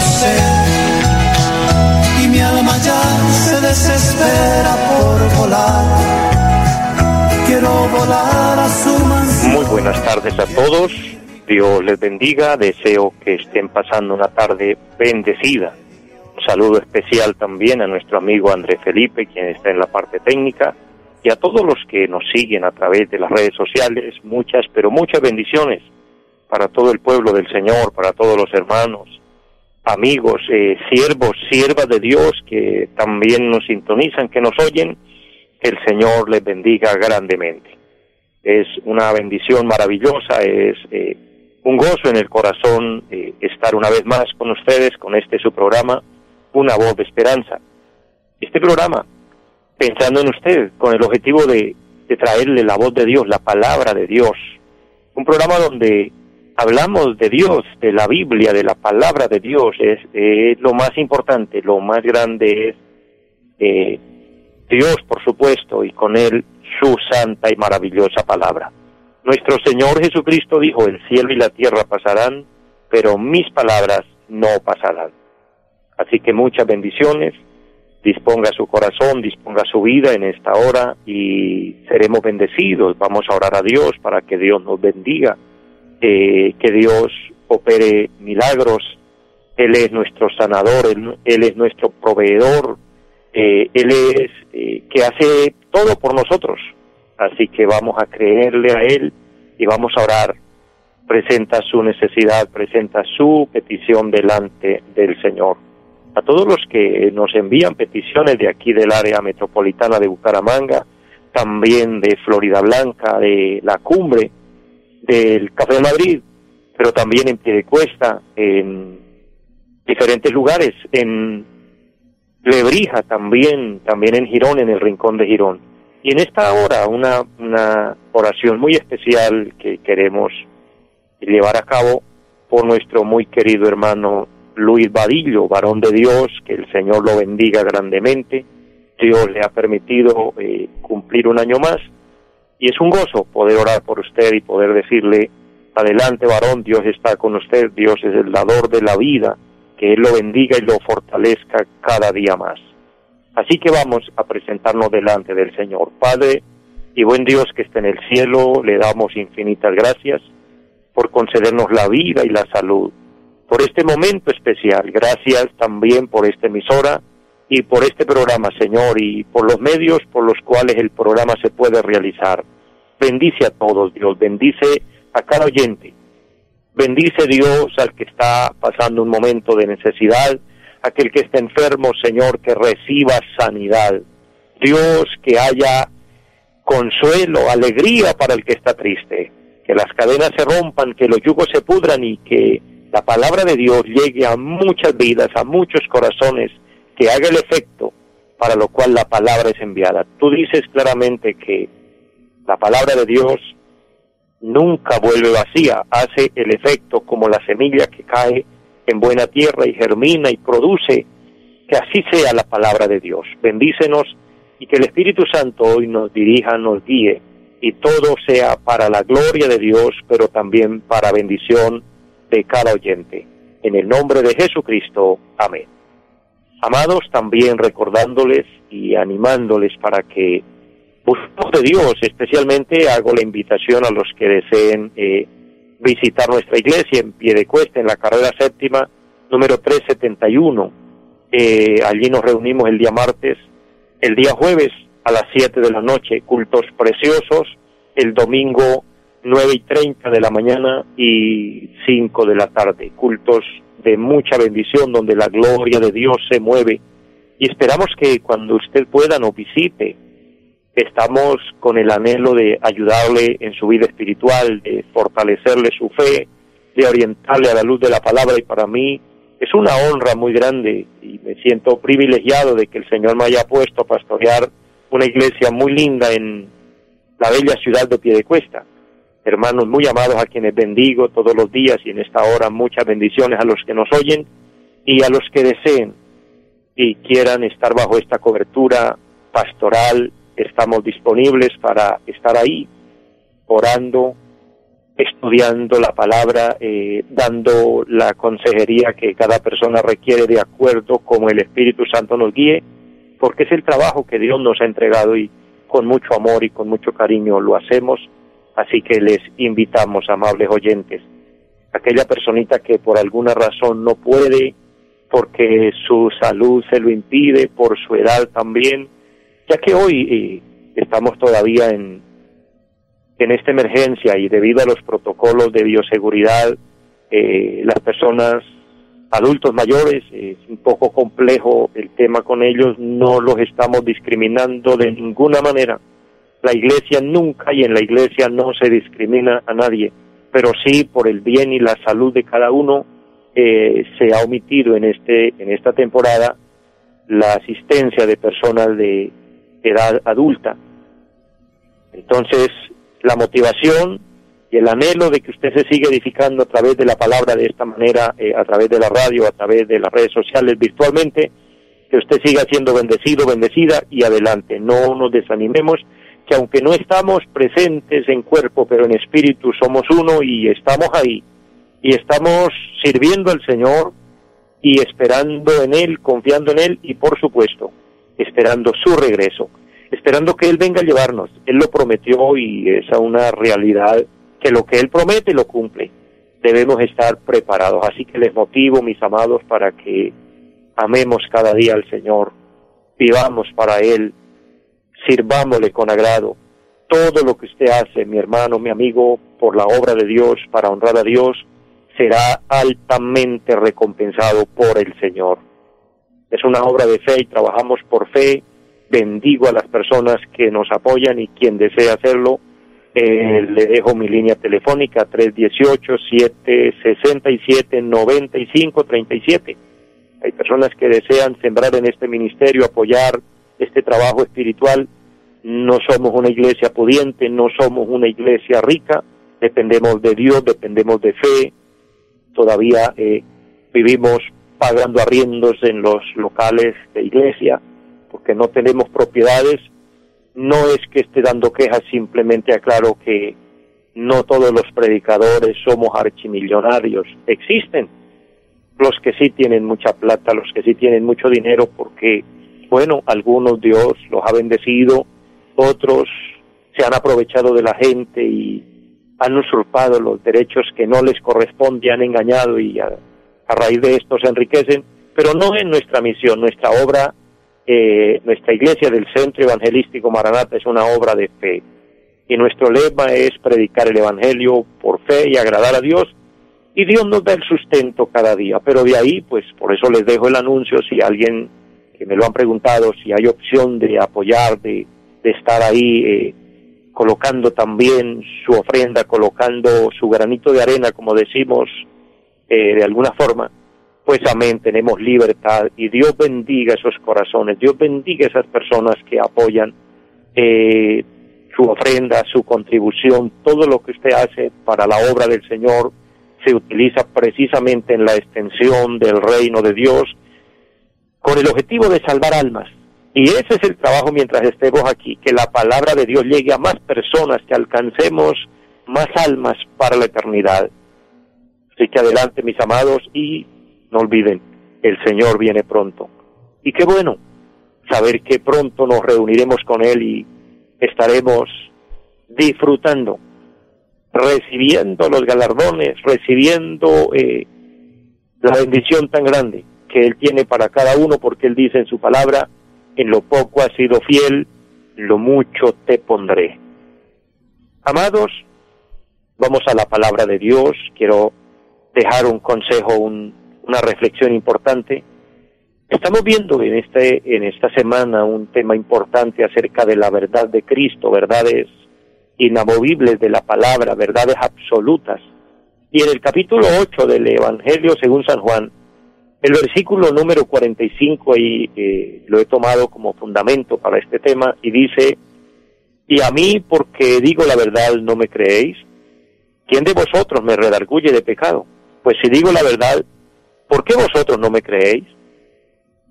sé mi alma ya se desespera por volar. Quiero volar a su Muy buenas tardes a todos. Dios les bendiga. Deseo que estén pasando una tarde bendecida. Un saludo especial también a nuestro amigo André Felipe, quien está en la parte técnica, y a todos los que nos siguen a través de las redes sociales. Muchas, pero muchas bendiciones para todo el pueblo del Señor, para todos los hermanos amigos, eh, siervos, siervas de Dios que también nos sintonizan, que nos oyen, que el Señor les bendiga grandemente. Es una bendición maravillosa, es eh, un gozo en el corazón eh, estar una vez más con ustedes, con este su programa, Una voz de esperanza. Este programa, pensando en usted, con el objetivo de traerle la voz de Dios, la palabra de Dios, un programa donde hablamos de Dios, de la Biblia, de la palabra de Dios, es, lo más importante, lo más grande es eh, Dios, por supuesto, y con Él su santa y maravillosa palabra. Nuestro Señor Jesucristo dijo, el cielo y la tierra pasarán, pero mis palabras no pasarán. Así que muchas bendiciones, disponga su corazón, disponga su vida en esta hora y seremos bendecidos. Vamos a orar a Dios para que Dios nos bendiga eh, que Dios opere milagros. Él es nuestro sanador, Él, es nuestro proveedor, eh, Él es eh, que hace todo por nosotros. Así que vamos a creerle a Él y vamos a orar. Presenta su necesidad, presenta su petición delante del Señor. A todos los que nos envían peticiones de aquí del área metropolitana de Bucaramanga, también de Florida Blanca, de la cumbre, del Café de Madrid, pero también en Piedecuesta, en diferentes lugares, en Lebrija también, también en Girón, en el Rincón de Girón. Y en esta hora una, una oración muy especial que queremos llevar a cabo por nuestro muy querido hermano Luis Vadillo, varón de Dios, que el Señor lo bendiga grandemente. Dios le ha permitido eh, cumplir un año más y es un gozo poder orar por usted y poder decirle, adelante varón, Dios está con usted, Dios es el dador de la vida, que Él lo bendiga y lo fortalezca cada día más. Así que vamos a presentarnos delante del Señor. Padre y buen Dios que está en el cielo, le damos infinitas gracias por concedernos la vida y la salud, por este momento especial. Gracias también por esta emisora y por este programa, Señor, y por los medios por los cuales el programa se puede realizar. Bendice a todos, Dios, bendice a cada oyente. Bendice Dios al que está pasando un momento de necesidad, aquel que está enfermo, Señor, que reciba sanidad. Dios, que haya consuelo, alegría para el que está triste, que las cadenas se rompan, que los yugos se pudran y que la palabra de Dios llegue a muchas vidas, a muchos corazones, que haga el efecto para lo cual la palabra es enviada. Tú dices claramente que la palabra de Dios nunca vuelve vacía, hace el efecto como la semilla que cae en buena tierra y germina y produce, que así sea la palabra de Dios. Bendícenos y que el Espíritu Santo hoy nos dirija, nos guíe y todo sea para la gloria de Dios, pero también para bendición de cada oyente. En el nombre de Jesucristo. Amén. Amados, también recordándoles y animándoles para que busquemos de Dios, especialmente hago la invitación a los que deseen eh, visitar nuestra iglesia en pie de cuesta, en la carrera séptima, número 371. Eh, allí nos reunimos el día martes, el día jueves a las 7 de la noche, cultos preciosos, el domingo 9 y 30 de la mañana y 5 de la tarde, cultos de mucha bendición, donde la gloria de Dios se mueve. Y esperamos que cuando usted pueda nos visite, estamos con el anhelo de ayudarle en su vida espiritual, de fortalecerle su fe, de orientarle a la luz de la palabra y para mí es una honra muy grande y me siento privilegiado de que el Señor me haya puesto a pastorear una iglesia muy linda en la bella ciudad de Piedecuesta. Hermanos muy amados a quienes bendigo todos los días y en esta hora muchas bendiciones a los que nos oyen y a los que deseen y quieran estar bajo esta cobertura pastoral, estamos disponibles para estar ahí orando, estudiando la palabra, eh, dando la consejería que cada persona requiere de acuerdo como el Espíritu Santo nos guíe, porque es el trabajo que Dios nos ha entregado y con mucho amor y con mucho cariño lo hacemos, así que les invitamos, amables oyentes, aquella personita que por alguna razón no puede, porque su salud se lo impide, por su edad también, ya que hoy eh, estamos todavía en, en esta emergencia y debido a los protocolos de bioseguridad, eh, las personas adultos mayores, es un poco complejo el tema con ellos, no los estamos discriminando de ninguna manera. La iglesia nunca y en la iglesia no se discrimina a nadie, pero sí por el bien y la salud de cada uno eh, se ha omitido en este en esta temporada la asistencia de personas de edad adulta. Entonces, la motivación y el anhelo de que usted se siga edificando a través de la palabra de esta manera, eh, a través de la radio, a través de las redes sociales, virtualmente, que usted siga siendo bendecido, bendecida y adelante. No nos desanimemos, que aunque no estamos presentes en cuerpo, pero en espíritu somos uno y estamos ahí. Y estamos sirviendo al Señor y esperando en Él, confiando en Él y por supuesto, esperando su regreso esperando que Él venga a llevarnos. Él lo prometió y es una realidad que lo que Él promete lo cumple. Debemos estar preparados. Así que les motivo, mis amados, para que amemos cada día al Señor, vivamos para Él, sirvámosle con agrado. Todo lo que usted hace, mi hermano, mi amigo, por la obra de Dios, para honrar a Dios, será altamente recompensado por el Señor. Es una obra de fe y trabajamos por fe bendigo a las personas que nos apoyan y quien desea hacerlo, eh, le dejo mi línea telefónica 318-767-9537. Hay personas que desean sembrar en este ministerio, apoyar este trabajo espiritual. No somos una iglesia pudiente, no somos una iglesia rica, dependemos de Dios, dependemos de fe. Todavía eh, vivimos pagando arriendos en los locales de iglesia porque no tenemos propiedades, no es que esté dando quejas, simplemente aclaro que no todos los predicadores somos archimillonarios, existen los que sí tienen mucha plata, los que sí tienen mucho dinero, porque, bueno, algunos Dios los ha bendecido, otros se han aprovechado de la gente y han usurpado los derechos que no les corresponde, han engañado y a, raíz de esto se enriquecen, pero no es nuestra misión, nuestra obra eh, nuestra iglesia del Centro Evangelístico Maranata es una obra de fe. Y nuestro lema es predicar el Evangelio por fe y agradar a Dios. Y Dios nos da el sustento cada día, pero de ahí pues por eso les dejo el anuncio si alguien que me lo han preguntado si hay opción de apoyar, de, de estar ahí eh, colocando también su ofrenda, colocando su granito de arena como decimos eh, de alguna forma, pues amén, tenemos libertad y Dios bendiga esos corazones, Dios bendiga esas personas que apoyan eh, su ofrenda, su contribución, todo lo que usted hace para la obra del Señor se utiliza precisamente en la extensión del reino de Dios con el objetivo de salvar almas. Y ese es el trabajo mientras estemos aquí, que la palabra de Dios llegue a más personas, que alcancemos más almas para la eternidad. Así que adelante, mis amados, y no olviden, el Señor viene pronto. Y qué bueno saber que pronto nos reuniremos con Él y estaremos disfrutando, recibiendo los galardones, recibiendo eh, la bendición tan grande que Él tiene para cada uno, porque Él dice en su palabra, en lo poco has sido fiel, lo mucho te pondré. Amados, vamos a la palabra de Dios, quiero dejar un consejo, un, una reflexión importante. Estamos viendo en, este, en esta semana un tema importante acerca de la verdad de Cristo, verdades inamovibles de la palabra, verdades absolutas. Y en el capítulo 8 del Evangelio según San Juan, El versículo número 45 y eh, lo he tomado como fundamento para este tema y dice, y a mí porque digo la verdad no me creéis, ¿quién de vosotros me redarguye de pecado? Pues si digo la verdad, ¿por qué vosotros no me creéis?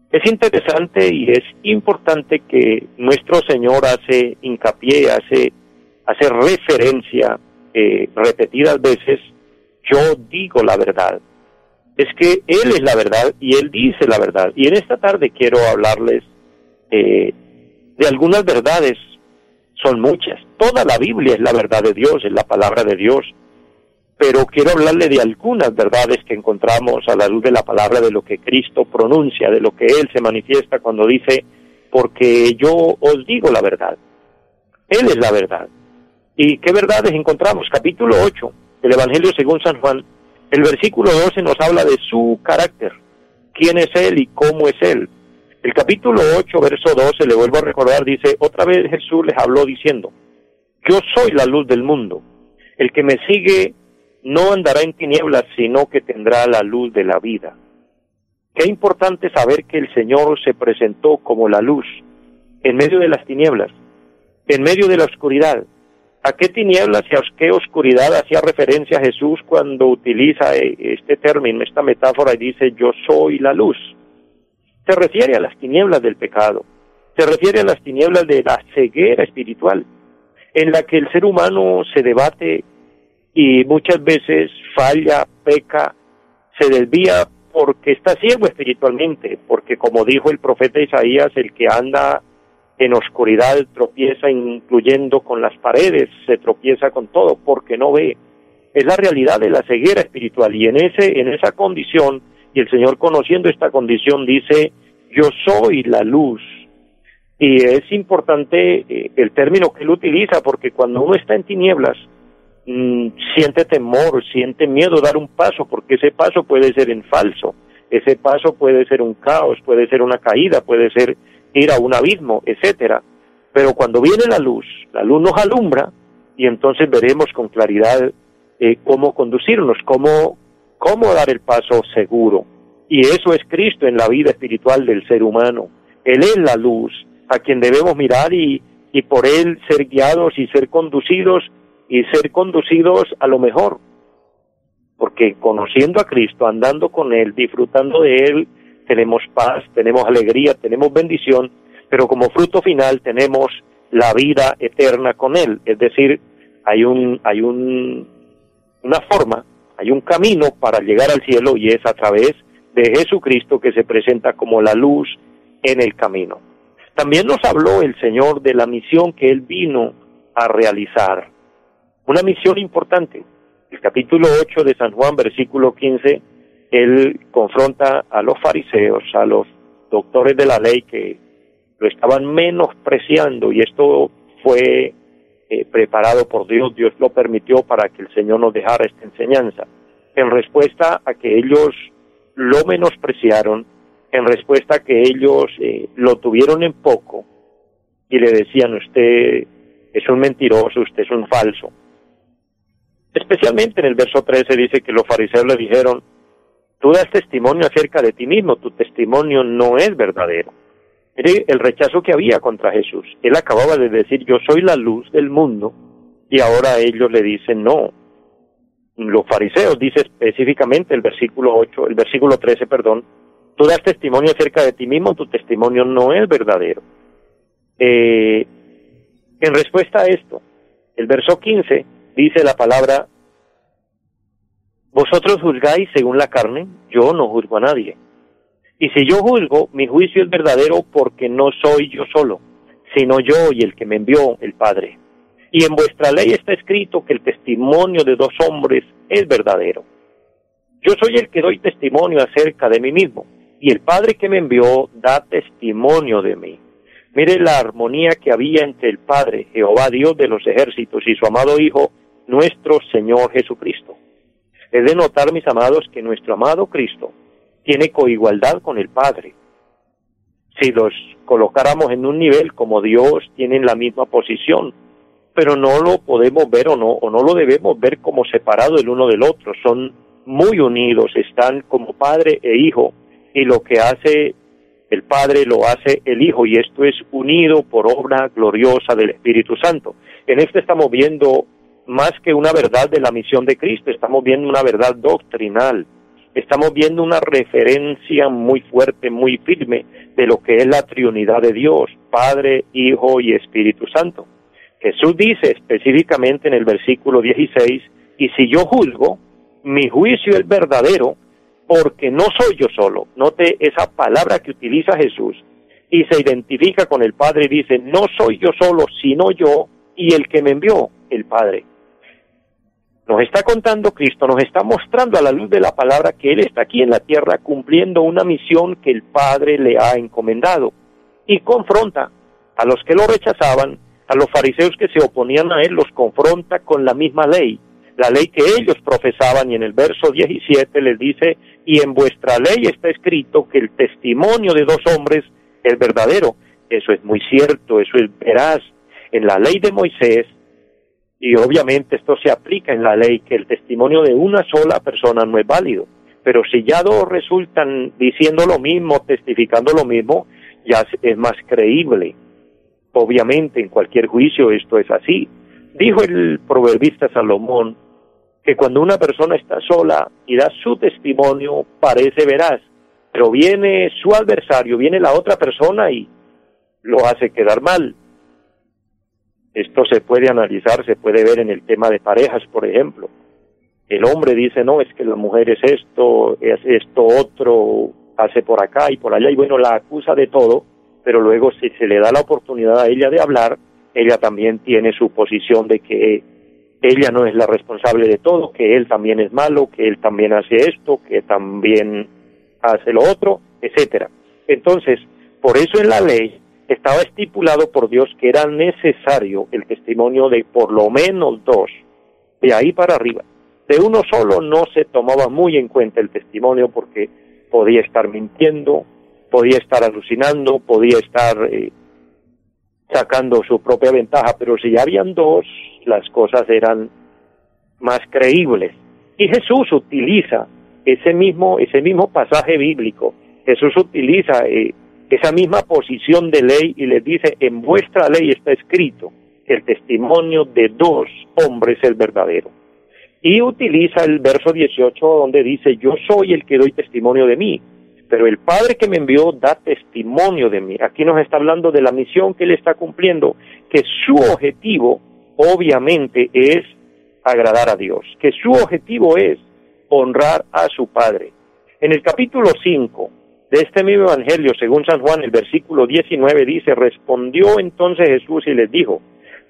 Es interesante y es importante que nuestro Señor hace hincapié, hace, hace referencia eh, repetidas veces, yo digo la verdad. Es que Él es la verdad y Él dice la verdad. Y en esta tarde quiero hablarles eh, de algunas verdades, son muchas. Toda la Biblia es la verdad de Dios, es la palabra de Dios pero quiero hablarle de algunas verdades que encontramos a la luz de la palabra, de lo que Cristo pronuncia, de lo que Él se manifiesta cuando dice, porque yo os digo la verdad. Él es la verdad. ¿Y qué verdades encontramos? Capítulo 8 del Evangelio según San Juan, el versículo 12 nos habla de su carácter, quién es Él y cómo es Él. El capítulo 8, verso 12, le vuelvo a recordar, dice, otra vez Jesús les habló diciendo, yo soy la luz del mundo. El que me sigue no andará en tinieblas, sino que tendrá la luz de la vida. Qué importante saber que el Señor se presentó como la luz en medio de las tinieblas, en medio de la oscuridad. ¿A qué tinieblas y a qué oscuridad hacía referencia Jesús cuando utiliza eh, este término, esta metáfora y dice yo soy la luz? Se refiere a las tinieblas del pecado, se refiere a las tinieblas de la ceguera espiritual, en la que el ser humano se debate y muchas veces falla, peca, se desvía porque está ciego espiritualmente, porque como dijo el profeta Isaías, el que anda en oscuridad tropieza incluyendo con las paredes, se tropieza con todo porque no ve. Es la realidad de la ceguera espiritual y en ese en esa condición y el Señor conociendo esta condición dice, "Yo soy la luz." Y es importante eh, el término que él utiliza porque cuando uno está en tinieblas, Mm, siente temor, siente miedo dar un paso, porque ese paso puede ser en falso, ese paso puede ser un caos, puede ser una caída, puede ser ir a un abismo, etcétera. Pero cuando viene la luz, la luz nos alumbra y entonces veremos con claridad eh, cómo conducirnos, cómo, cómo dar el paso seguro. Y eso es Cristo en la vida espiritual del ser humano. Él es la luz a quien debemos mirar y, y por Él ser guiados y ser conducidos y ser conducidos a lo mejor. Porque conociendo a Cristo, andando con Él, disfrutando de Él, tenemos paz, tenemos alegría, tenemos bendición, pero como fruto final tenemos la vida eterna con Él. Es decir, hay un, hay un, una forma, hay un camino para llegar al cielo y es a través de Jesucristo que se presenta como la luz en el camino. También nos habló el Señor de la misión que Él vino a realizar una misión importante. El capítulo 8 de San Juan, versículo 15, él confronta a los fariseos, a los doctores de la ley que lo estaban menospreciando y esto fue eh, preparado por Dios, Dios lo permitió para que el Señor nos dejara esta enseñanza. En respuesta a que ellos lo menospreciaron, en respuesta a que ellos eh, lo tuvieron en poco y le decían usted es un mentiroso, usted es un falso. Especialmente en el verso 13 dice que los fariseos le dijeron, tú das testimonio acerca de ti mismo, tu testimonio no es verdadero. El rechazo que había contra Jesús. Él acababa de decir, yo soy la luz del mundo, y ahora ellos le dicen, no. Los fariseos, dice específicamente el versículo 8, el versículo 13, perdón, tú das testimonio acerca de ti mismo, tu testimonio no es verdadero. Eh, en respuesta a esto, el verso 15 dice la palabra, vosotros juzgáis según la carne, yo no juzgo a nadie. Y si yo juzgo, mi juicio es verdadero porque no soy yo solo, sino yo y el que me envió, el Padre. Y en vuestra ley está escrito que el testimonio de dos hombres es verdadero. Yo soy el que doy testimonio acerca de mí mismo, y el Padre que me envió da testimonio de mí. Mire la armonía que había entre el Padre, Jehová Dios de los ejércitos, y su amado Hijo, nuestro Señor Jesucristo. Es de notar, mis amados, que nuestro amado Cristo tiene coigualdad con el Padre. Si los colocáramos en un nivel como Dios, tienen la misma posición, pero no lo podemos ver o no, o no lo debemos ver como separado el uno del otro. Son muy unidos, están como Padre e Hijo y lo que hace el Padre lo hace el Hijo y esto es unido por obra gloriosa del Espíritu Santo. En esto estamos viendo más que una verdad de la misión de Cristo, estamos viendo una verdad doctrinal, estamos viendo una referencia muy fuerte, muy firme de lo que es la Trinidad de Dios, Padre, Hijo y Espíritu Santo. Jesús dice específicamente en el versículo 16, y si yo juzgo, mi juicio es verdadero, porque no soy yo solo. Note esa palabra que utiliza Jesús y se identifica con el Padre y dice, no soy yo solo, sino yo y el que me envió, el Padre. Nos está contando Cristo, nos está mostrando a la luz de la palabra que Él está aquí en la tierra cumpliendo una misión que el Padre le ha encomendado y confronta a los que lo rechazaban, a los fariseos que se oponían a Él, los confronta con la misma ley, la ley que ellos profesaban y en el verso 17 les dice, y en vuestra ley está escrito que el testimonio de dos hombres es verdadero. Eso es muy cierto, eso es veraz. En la ley de Moisés y obviamente esto se aplica en la ley, que el testimonio de una sola persona no es válido. Pero si ya dos resultan diciendo lo mismo, testificando lo mismo, ya es más creíble. Obviamente en cualquier juicio esto es así. Dijo el proverbista Salomón que cuando una persona está sola y da su testimonio parece veraz, pero viene su adversario, viene la otra persona y lo hace quedar mal. Esto se puede analizar, se puede ver en el tema de parejas, por ejemplo. El hombre dice, no, es que la mujer es esto, es esto otro, hace por acá y por allá, y bueno, la acusa de todo, pero luego si se le da la oportunidad a ella de hablar, ella también tiene su posición de que ella no es la responsable de todo, que él también es malo, que él también hace esto, que también hace lo otro, etcétera. Entonces, por eso en la ley estaba estipulado por Dios que era necesario el testimonio de por lo menos dos, de ahí para arriba. De uno solo no se tomaba muy en cuenta el testimonio porque podía estar mintiendo, podía estar alucinando, podía estar eh, sacando su propia ventaja, pero si ya habían dos, las cosas eran más creíbles. Y Jesús utiliza ese mismo, ese mismo pasaje bíblico, Jesús utiliza eh, esa misma posición de ley y les dice, en vuestra ley está escrito el testimonio de dos hombres es verdadero. Y utiliza el verso 18 donde dice, yo soy el que doy testimonio de mí, pero el Padre que me envió da testimonio de mí. Aquí nos está hablando de la misión que él está cumpliendo, que su objetivo obviamente es agradar a Dios, que su objetivo es honrar a su Padre. En el capítulo 5 de este mismo Evangelio, según San Juan, el versículo 19 dice, respondió entonces Jesús y les dijo,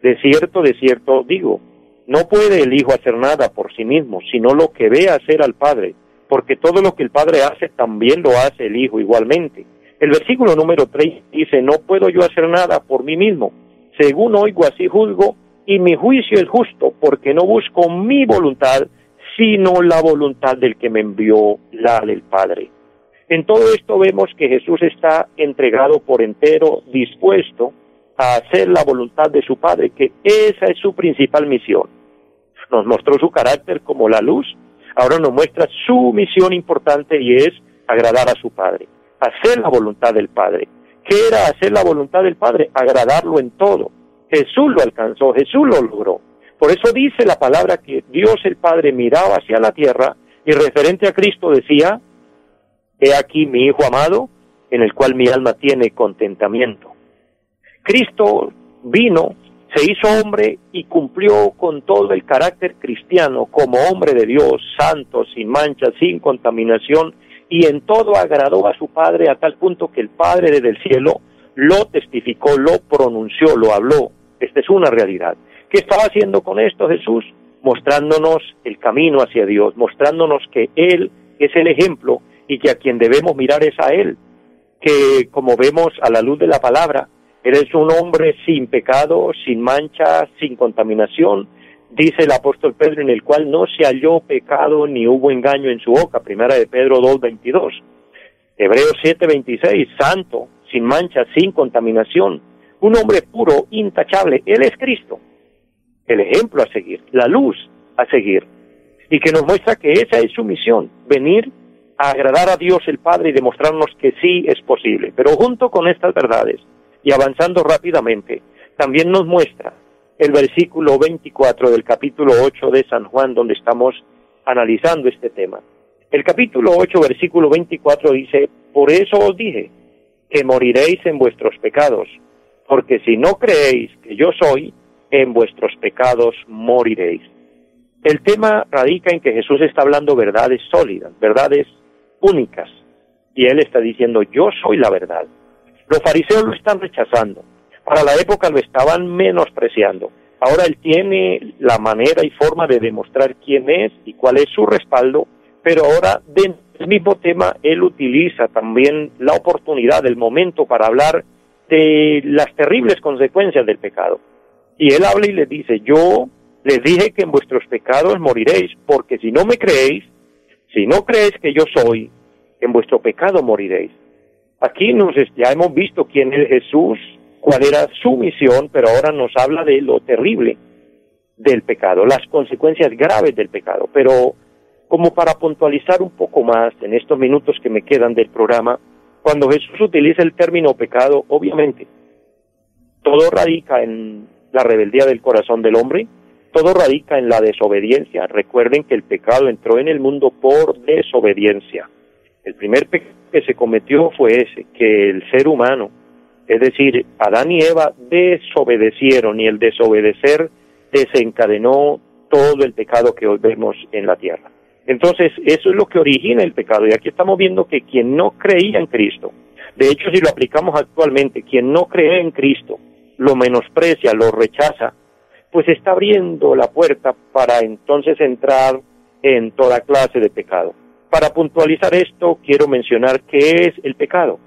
de cierto, de cierto digo, no puede el Hijo hacer nada por sí mismo, sino lo que ve hacer al Padre, porque todo lo que el Padre hace también lo hace el Hijo igualmente. El versículo número 3 dice, no puedo yo hacer nada por mí mismo, según oigo así juzgo, y mi juicio es justo, porque no busco mi voluntad, sino la voluntad del que me envió, la del Padre. En todo esto vemos que Jesús está entregado por entero, dispuesto a hacer la voluntad de su Padre, que esa es su principal misión. Nos mostró su carácter como la luz, ahora nos muestra su misión importante y es agradar a su Padre, hacer la voluntad del Padre. ¿Qué era hacer la voluntad del Padre? Agradarlo en todo. Jesús lo alcanzó, Jesús lo logró. Por eso dice la palabra que Dios el Padre miraba hacia la tierra y referente a Cristo decía, He aquí mi Hijo amado, en el cual mi alma tiene contentamiento. Cristo vino, se hizo hombre y cumplió con todo el carácter cristiano como hombre de Dios, santo, sin mancha, sin contaminación, y en todo agradó a su Padre a tal punto que el Padre desde el cielo lo testificó, lo pronunció, lo habló. Esta es una realidad. ¿Qué estaba haciendo con esto Jesús? Mostrándonos el camino hacia Dios, mostrándonos que Él es el ejemplo y que a quien debemos mirar es a Él, que como vemos a la luz de la palabra, Él es un hombre sin pecado, sin mancha, sin contaminación, dice el apóstol Pedro, en el cual no se halló pecado ni hubo engaño en su boca, primera de Pedro 2.22. Hebreos 7.26, santo, sin mancha, sin contaminación, un hombre puro, intachable, Él es Cristo, el ejemplo a seguir, la luz a seguir, y que nos muestra que esa es su misión, venir agradar a Dios el Padre y demostrarnos que sí es posible. Pero junto con estas verdades y avanzando rápidamente, también nos muestra el versículo 24 del capítulo 8 de San Juan, donde estamos analizando este tema. El capítulo 8, versículo 24 dice, por eso os dije que moriréis en vuestros pecados, porque si no creéis que yo soy, en vuestros pecados moriréis. El tema radica en que Jesús está hablando verdades sólidas, verdades únicas, y él está diciendo, yo soy la verdad. Los fariseos lo están rechazando, para la época lo estaban menospreciando. Ahora él tiene la manera y forma de demostrar quién es y cuál es su respaldo, pero ahora del mismo tema él utiliza también la oportunidad, el momento para hablar de las terribles consecuencias del pecado. Y él habla y le dice, yo les dije que en vuestros pecados moriréis, porque si no me creéis, si no creéis que yo soy, en vuestro pecado moriréis. Aquí nos, ya hemos visto quién es Jesús, cuál era su misión, pero ahora nos habla de lo terrible del pecado, las consecuencias graves del pecado. Pero como para puntualizar un poco más en estos minutos que me quedan del programa, cuando Jesús utiliza el término pecado, obviamente, todo radica en la rebeldía del corazón del hombre, todo radica en la desobediencia. Recuerden que el pecado entró en el mundo por desobediencia. El primer pecado que se cometió fue ese, que el ser humano, es decir, Adán y Eva desobedecieron y el desobedecer desencadenó todo el pecado que hoy vemos en la tierra. Entonces, eso es lo que origina el pecado. Y aquí estamos viendo que quien no creía en Cristo, de hecho, si lo aplicamos actualmente, quien no cree en Cristo, lo menosprecia, lo rechaza, pues está abriendo la puerta para entonces entrar en toda clase de pecado. Para puntualizar esto, quiero mencionar qué es el pecado,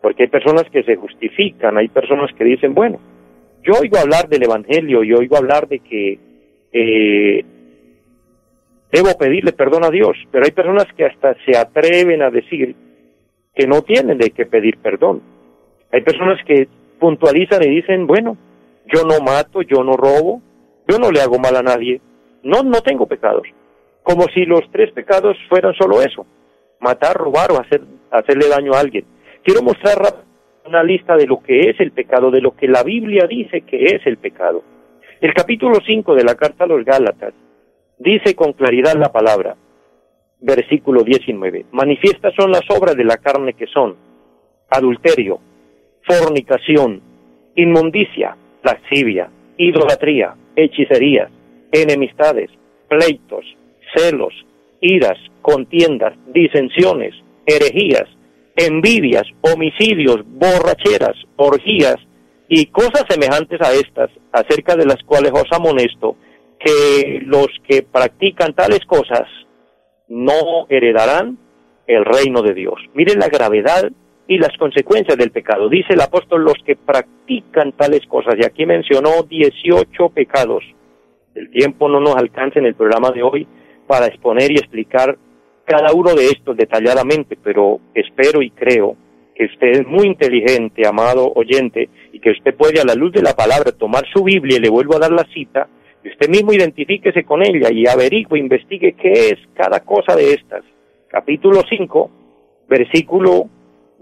porque hay personas que se justifican, hay personas que dicen, bueno, yo oigo hablar del Evangelio, yo oigo hablar de que eh, debo pedirle perdón a Dios, pero hay personas que hasta se atreven a decir que no tienen de qué pedir perdón. Hay personas que puntualizan y dicen, bueno, yo no mato, yo no robo, yo no le hago mal a nadie, no, no tengo pecados. Como si los tres pecados fueran solo eso, matar, robar o hacer, hacerle daño a alguien. Quiero mostrar una lista de lo que es el pecado, de lo que la Biblia dice que es el pecado. El capítulo 5 de la carta a los Gálatas dice con claridad la palabra, versículo 19, manifiestas son las obras de la carne que son adulterio, fornicación, inmundicia, lascivia, idolatría, hechicerías, enemistades, pleitos, celos, iras, contiendas, disensiones, herejías, envidias, homicidios, borracheras, orgías y cosas semejantes a estas, acerca de las cuales os amonesto, que los que practican tales cosas no heredarán el reino de Dios. Miren la gravedad y las consecuencias del pecado. Dice el apóstol, los que practican tales cosas, y aquí mencionó 18 pecados. El tiempo no nos alcanza en el programa de hoy para exponer y explicar cada uno de estos detalladamente, pero espero y creo que usted es muy inteligente, amado oyente, y que usted puede a la luz de la palabra tomar su Biblia y le vuelvo a dar la cita, y usted mismo identifíquese con ella y averigüe, investigue qué es cada cosa de estas. Capítulo 5, versículo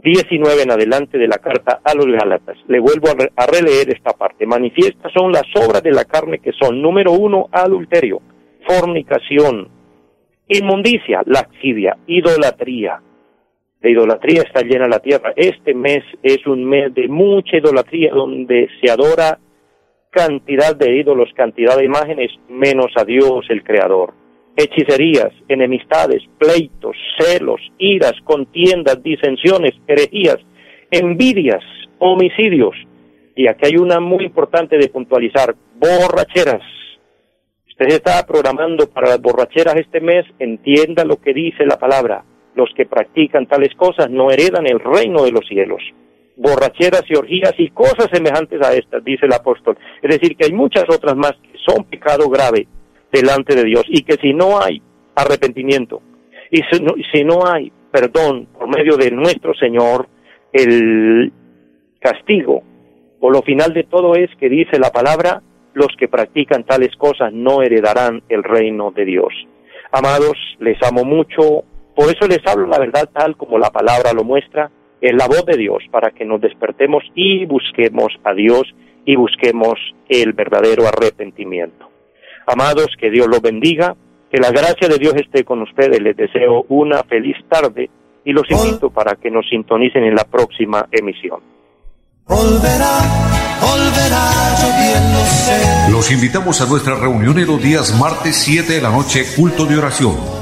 19 en adelante de la carta a los Gálatas. Le vuelvo a, releer esta parte. Manifiestas son las obras de la carne que son, número uno, adulterio, fornicación, inmundicia, laxidia, idolatría. La idolatría está llena la tierra. Este mes es un mes de mucha idolatría donde se adora cantidad de ídolos, cantidad de imágenes, menos a Dios el Creador hechicerías, enemistades, pleitos, celos, iras, contiendas, disensiones, herejías, envidias, homicidios. Y aquí hay una muy importante de puntualizar, borracheras. Usted está programando para las borracheras este mes, entienda lo que dice la palabra. Los que practican tales cosas no heredan el reino de los cielos. Borracheras y orgías y cosas semejantes a estas, dice el apóstol. Es decir, que hay muchas otras más que son pecado grave delante de Dios y que si no hay arrepentimiento y si no, hay perdón por medio de nuestro Señor, el castigo o lo final de todo es que dice la palabra, los que practican tales cosas no heredarán el reino de Dios. Amados, les amo mucho, Por eso les hablo la verdad tal como la palabra lo muestra, es la voz de Dios para que nos despertemos y busquemos a Dios y busquemos el verdadero arrepentimiento. Amados, que Dios los bendiga, que la gracia de Dios esté con ustedes, les deseo una feliz tarde y los invito para que nos sintonicen en la próxima emisión. Los invitamos a nuestra reunión en los días martes 7 de la noche, culto de oración.